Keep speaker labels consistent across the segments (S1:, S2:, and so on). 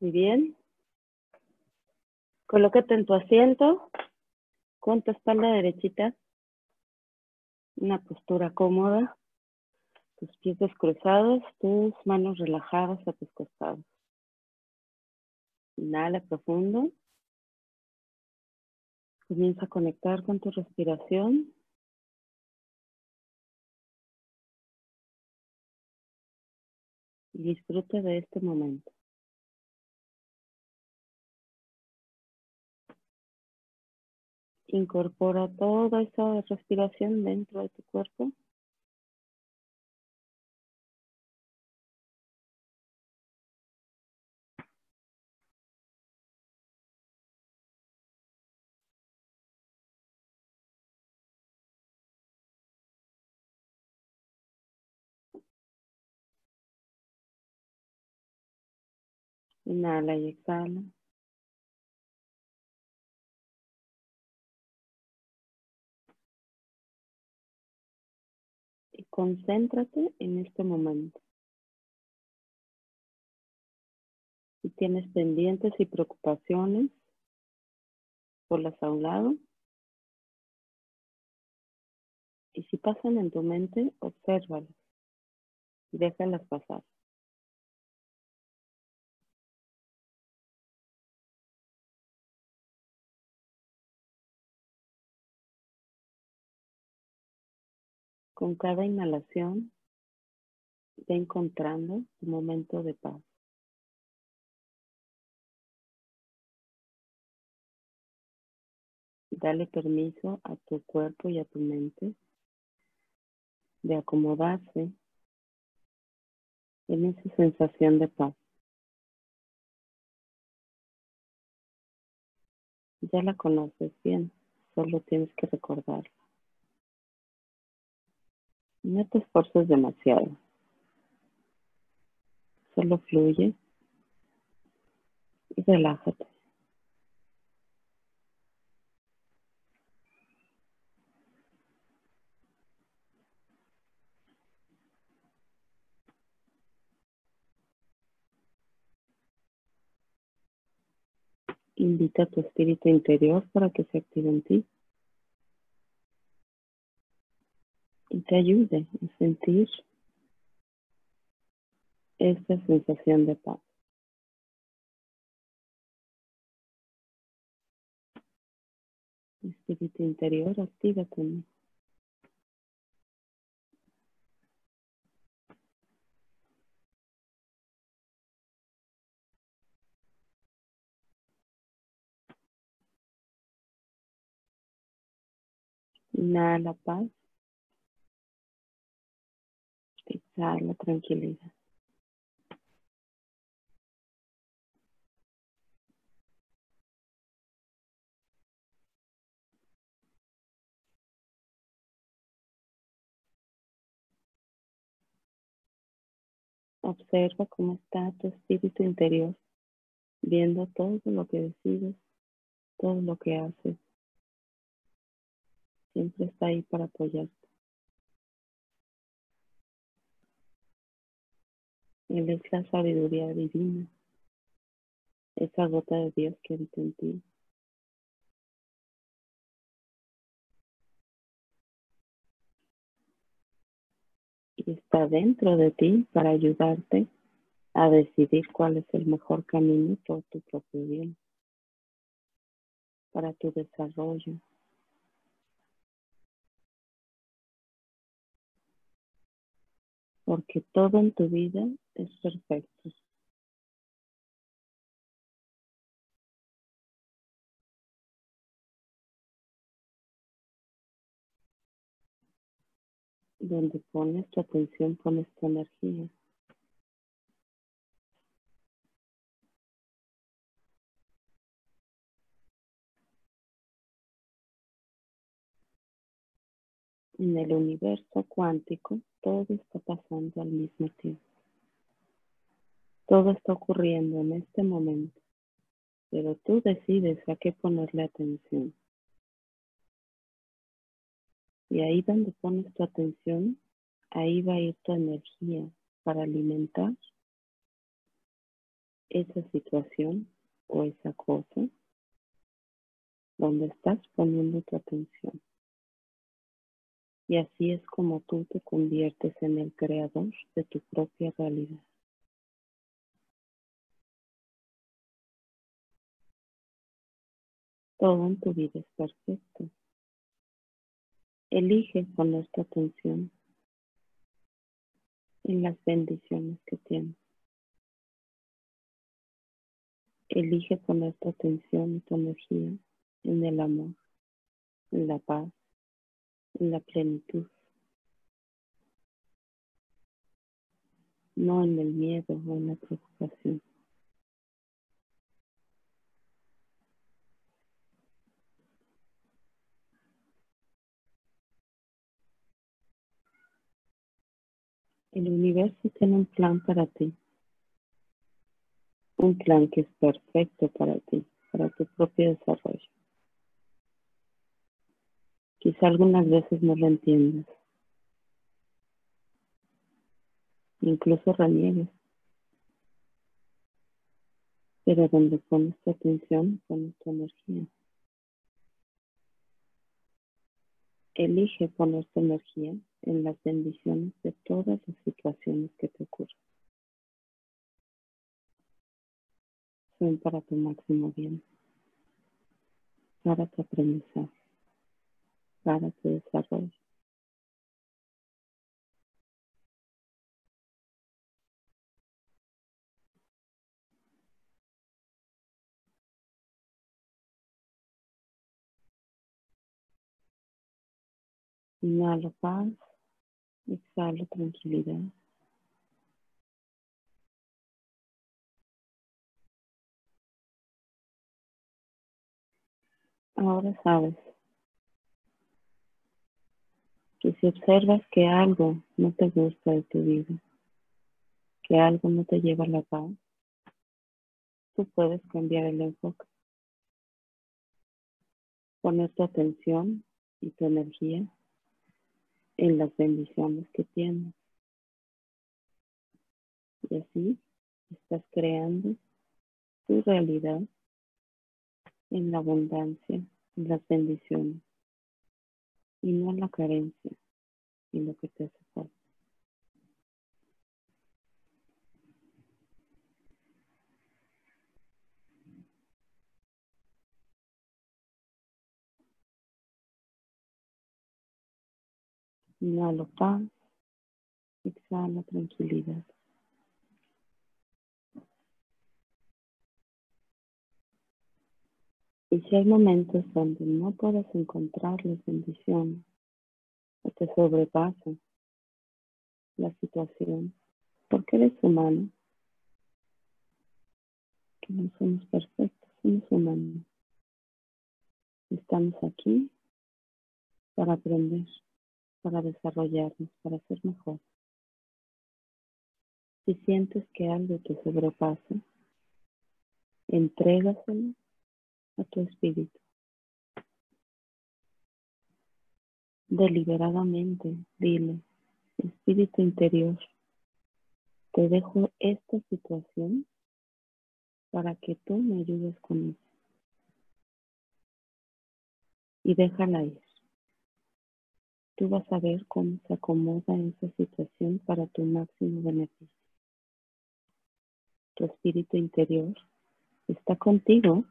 S1: Muy bien. Colócate en tu asiento con tu espalda derechita. Una postura cómoda. Tus pies descruzados, tus manos relajadas a tus costados. Inhala profundo. Comienza a conectar con tu respiración. Y disfruta de este momento. Incorpora toda esa respiración dentro de tu cuerpo. Inhala y exhala. Concéntrate en este momento. Si tienes pendientes y preocupaciones, ponlas a un lado. Y si pasan en tu mente, obsérvalas y déjalas pasar. Con cada inhalación, ve encontrando tu momento de paz. Dale permiso a tu cuerpo y a tu mente de acomodarse en esa sensación de paz. Ya la conoces bien, solo tienes que recordarla. No te esfuerces demasiado. Solo fluye y relájate. Invita a tu espíritu interior para que se active en ti. Y te ayude a sentir esta sensación de paz. Espíritu interior, actívate. Inhala paz. La tranquilidad. Observa cómo está tu espíritu interior, viendo todo lo que decides, todo lo que haces. Siempre está ahí para apoyarte. Él es la sabiduría divina, esa gota de Dios que habita en ti. Y está dentro de ti para ayudarte a decidir cuál es el mejor camino por tu propio bien, para tu desarrollo, porque todo en tu vida es perfecto. Donde pones tu atención, pones tu energía. En el universo cuántico todo está pasando al mismo tiempo. Todo está ocurriendo en este momento, pero tú decides a qué ponerle atención. Y ahí donde pones tu atención, ahí va a ir tu energía para alimentar esa situación o esa cosa donde estás poniendo tu atención. Y así es como tú te conviertes en el creador de tu propia realidad. Todo en tu vida es perfecto. Elige poner tu atención en las bendiciones que tienes. Elige poner tu atención y tu energía en el amor, en la paz, en la plenitud, no en el miedo o en la preocupación. El universo tiene un plan para ti. Un plan que es perfecto para ti, para tu propio desarrollo. Quizá algunas veces no lo entiendas. Incluso reniegues. Pero donde pones tu atención, pones tu energía. Elige poner tu energía en las bendiciones de todas las situaciones que te ocurren. Son para tu máximo bien, para tu aprendizaje, para tu desarrollo. Inhalo paz, exhalo tranquilidad. Ahora sabes que si observas que algo no te gusta de tu vida, que algo no te lleva a la paz, tú puedes cambiar el enfoque. Poner tu atención y tu energía en las bendiciones que tienes. Y así estás creando tu realidad en la abundancia, en las bendiciones y no la carencia y lo que te hace falta. Inhalo paz, exhala tranquilidad. Y si hay momentos donde no puedes encontrar las bendiciones o te sobrepasa la situación, porque eres humano, que no somos perfectos, somos humanos. Estamos aquí para aprender para desarrollarnos, para ser mejor. Si sientes que algo te sobrepasa, entrégaselo a tu espíritu. Deliberadamente, dile, espíritu interior, te dejo esta situación para que tú me ayudes con eso. Y déjala ir. Tú vas a ver cómo se acomoda esa situación para tu máximo beneficio. Tu espíritu interior está contigo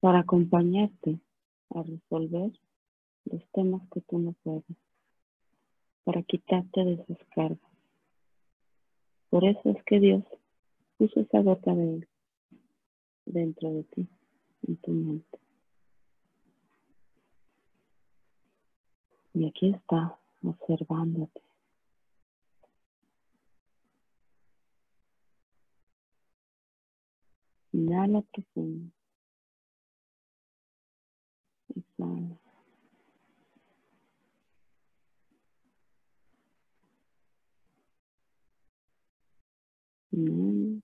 S1: para acompañarte a resolver los temas que tú no puedes, para quitarte de esas cargas. Por eso es que Dios puso esa gota de él dentro de ti, en tu mente. Y aquí está, observándote. Inhala profundo. Exhala.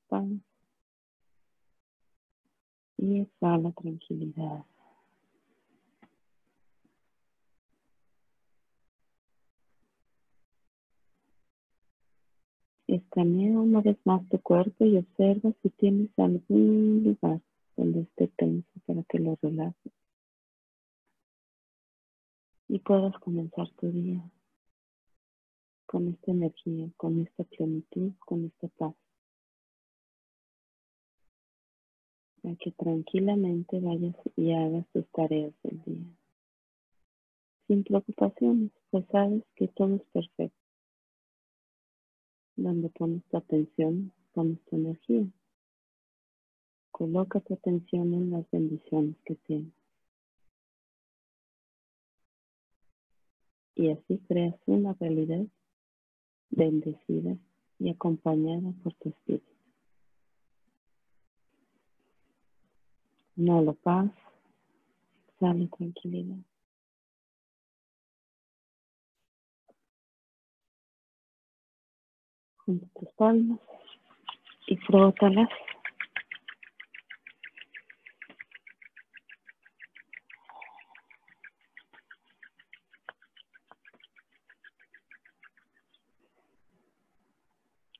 S1: Paz. Y exhala tranquilidad. Escanea una vez más tu cuerpo y observa si tienes algún lugar donde esté tenso para que lo relajes y puedas comenzar tu día con esta energía, con esta plenitud, con esta paz. Para que tranquilamente vayas y hagas tus tareas del día. Sin preocupaciones, pues sabes que todo es perfecto. Donde pones tu atención, pones tu energía. Coloca tu atención en las bendiciones que tienes. Y así creas una realidad bendecida y acompañada por tu espíritu. Inhala paz, exhala tranquilidad. Junta tus palmas y frótalas.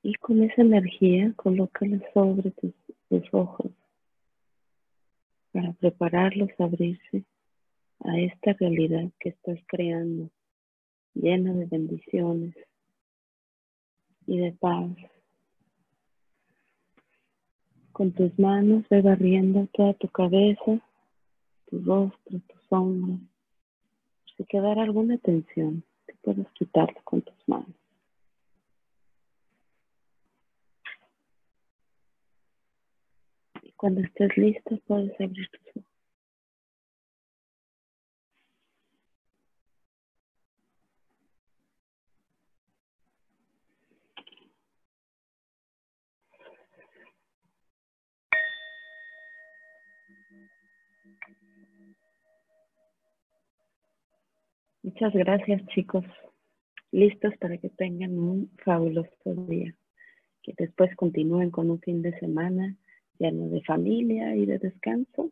S1: Y con esa energía, colócala sobre tus, ojos para prepararlos a abrirse a esta realidad que estás creando, llena de bendiciones y de paz. Con tus manos ve barriendo toda tu cabeza, tu rostro, tus hombros. Si quedara alguna tensión, te puedes quitarla con tus manos. Cuando estés listo, puedes abrir tus ojos. Muchas gracias chicos. Listos para que tengan un fabuloso día. Que después continúen con un fin de semana lleno de familia y de descanso